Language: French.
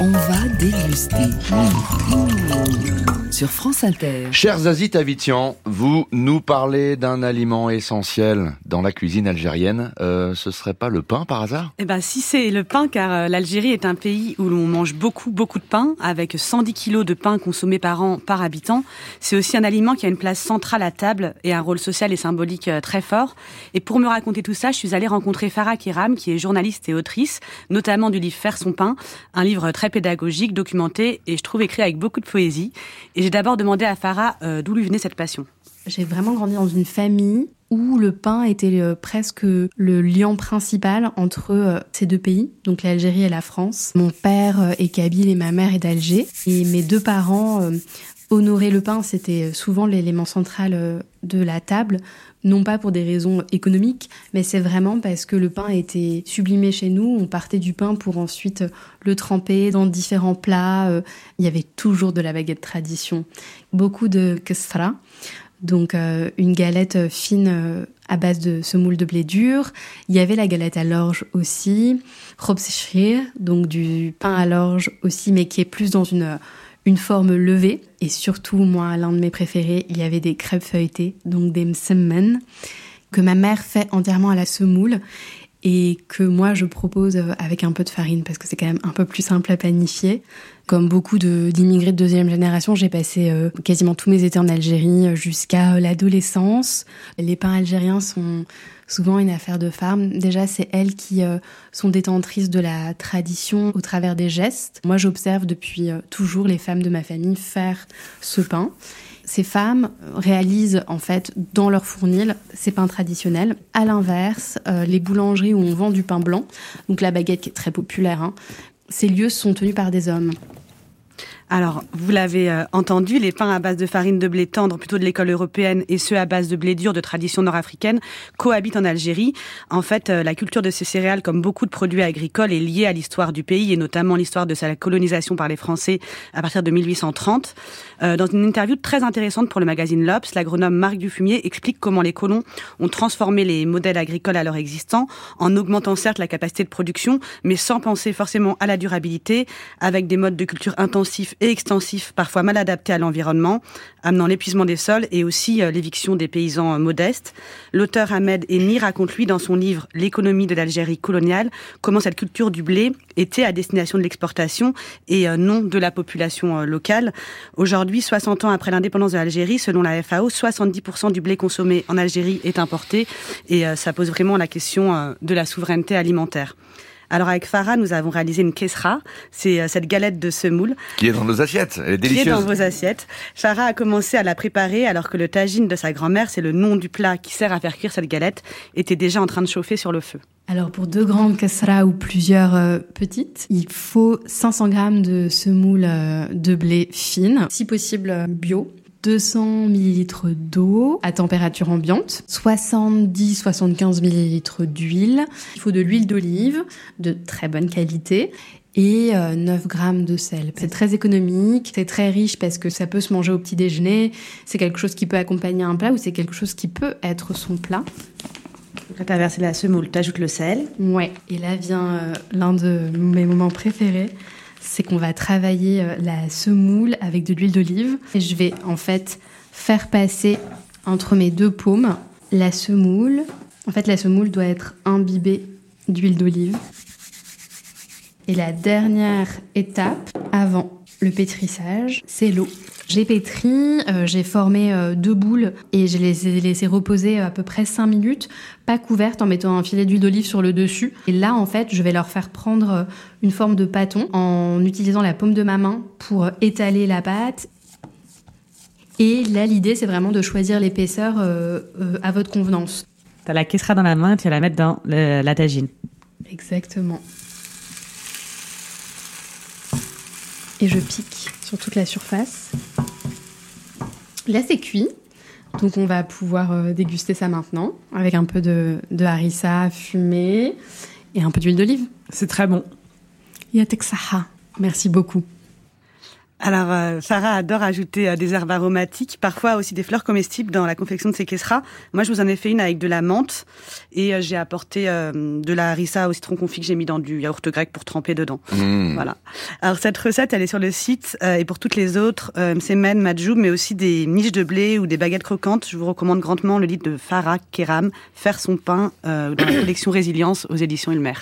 On va déguster. Sur France Inter. Chers Aziz Avitian, vous nous parlez d'un aliment essentiel dans la cuisine algérienne. Euh, ce serait pas le pain par hasard? Eh ben, si c'est le pain, car euh, l'Algérie est un pays où l'on mange beaucoup, beaucoup de pain, avec 110 kilos de pain consommé par an par habitant. C'est aussi un aliment qui a une place centrale à table et un rôle social et symbolique euh, très fort. Et pour me raconter tout ça, je suis allée rencontrer Farah Kiram, qui est journaliste et autrice, notamment du livre Faire son pain, un livre très pédagogique, documenté et je trouve écrit avec beaucoup de poésie. Et j'ai d'abord demandé à Farah euh, d'où lui venait cette passion. J'ai vraiment grandi dans une famille où le pain était euh, presque le lien principal entre euh, ces deux pays, donc l'Algérie et la France. Mon père est kabyle et ma mère est d'Alger. Et mes deux parents honoraient le pain, c'était souvent l'élément central de la table, non pas pour des raisons économiques, mais c'est vraiment parce que le pain était sublimé chez nous. On partait du pain pour ensuite le tremper dans différents plats. Euh, il y avait toujours de la baguette tradition. Beaucoup de kestra, donc euh, une galette fine euh, à base de semoule de blé dur. Il y avait la galette à l'orge aussi. Robsishrir, donc du pain à l'orge aussi, mais qui est plus dans une une forme levée. Et surtout, moi, l'un de mes préférés, il y avait des crêpes feuilletées, donc des msemmen, que ma mère fait entièrement à la semoule et que moi je propose avec un peu de farine parce que c'est quand même un peu plus simple à planifier. Comme beaucoup d'immigrés de, deuxième génération, j'ai passé euh, quasiment tous mes étés en Algérie jusqu'à l'adolescence. Les pains algériens sont souvent une affaire de femmes. Déjà, c'est elles qui euh, sont détentrices de la tradition au travers des gestes. Moi, j'observe depuis euh, toujours les femmes de ma famille faire ce pain. Ces femmes réalisent en fait dans leur fournil ces pains traditionnels. À l'inverse, euh, les boulangeries où on vend du pain blanc, donc la baguette qui est très populaire, hein, ces lieux sont tenus par des hommes. Alors, vous l'avez euh, entendu, les pains à base de farine de blé tendre, plutôt de l'école européenne, et ceux à base de blé dur de tradition nord-africaine, cohabitent en Algérie. En fait, euh, la culture de ces céréales, comme beaucoup de produits agricoles, est liée à l'histoire du pays, et notamment l'histoire de sa colonisation par les Français à partir de 1830. Euh, dans une interview très intéressante pour le magazine L'Obs, l'agronome Marc Dufumier explique comment les colons ont transformé les modèles agricoles alors existants, en augmentant certes la capacité de production, mais sans penser forcément à la durabilité, avec des modes de culture intensifs et extensif, parfois mal adapté à l'environnement, amenant l'épuisement des sols et aussi euh, l'éviction des paysans euh, modestes. L'auteur Ahmed Eni raconte lui dans son livre L'économie de l'Algérie coloniale comment cette culture du blé était à destination de l'exportation et euh, non de la population locale. Aujourd'hui, 60 ans après l'indépendance de l'Algérie, selon la FAO, 70% du blé consommé en Algérie est importé et ça pose vraiment la question de la souveraineté alimentaire. Alors avec Farah, nous avons réalisé une kesra, c'est euh, cette galette de semoule. Qui est dans nos assiettes, elle est délicieuse. Qui est dans vos assiettes. Farah a commencé à la préparer alors que le tagine de sa grand-mère, c'est le nom du plat qui sert à faire cuire cette galette, était déjà en train de chauffer sur le feu. Alors pour deux grandes kesra ou plusieurs euh, petites, il faut 500 grammes de semoule euh, de blé fine, si possible bio, 200 ml d'eau à température ambiante, 70-75 ml d'huile. Il faut de l'huile d'olive de très bonne qualité et 9 euh, grammes de sel. C'est très économique, c'est très riche parce que ça peut se manger au petit déjeuner, c'est quelque chose qui peut accompagner un plat ou c'est quelque chose qui peut être son plat. Quand tu as versé la semoule, tu ajoutes le sel. Ouais, et là vient euh, l'un de mes moments préférés, c'est qu'on va travailler euh, la semoule avec de l'huile d'olive. Et je vais en fait faire passer entre mes deux paumes la semoule. En fait, la semoule doit être imbibée d'huile d'olive. Et la dernière étape avant le pétrissage, c'est l'eau. J'ai pétri, euh, j'ai formé euh, deux boules et je les ai laissées reposer à peu près 5 minutes, pas couvertes, en mettant un filet d'huile d'olive sur le dessus. Et là, en fait, je vais leur faire prendre euh, une forme de pâton en utilisant la paume de ma main pour étaler la pâte. Et là, l'idée, c'est vraiment de choisir l'épaisseur à votre convenance. Tu as la caissera dans la main, tu vas la mettre dans la tagine. Exactement. Et je pique sur toute la surface. Là, c'est cuit. Donc, on va pouvoir euh, déguster ça maintenant avec un peu de, harissa fumé et un peu d'huile d'olive. C'est très bon. Yateksaha. Merci beaucoup. Alors, euh, Sarah adore ajouter euh, des herbes aromatiques, parfois aussi des fleurs comestibles dans la confection de ses kesseras. Moi, je vous en ai fait une avec de la menthe et euh, j'ai apporté de la harissa au citron confit que j'ai mis dans du yaourt grec pour tremper dedans. Mmh. Voilà. Alors, cette recette, elle est sur le site et pour toutes les autres, msemen, majoub, mais aussi des niches de blé ou des baguettes croquantes. Je vous recommande grandement le livre de Farah Keram, Faire son pain, dans la collection Résilience aux éditions Ilmer.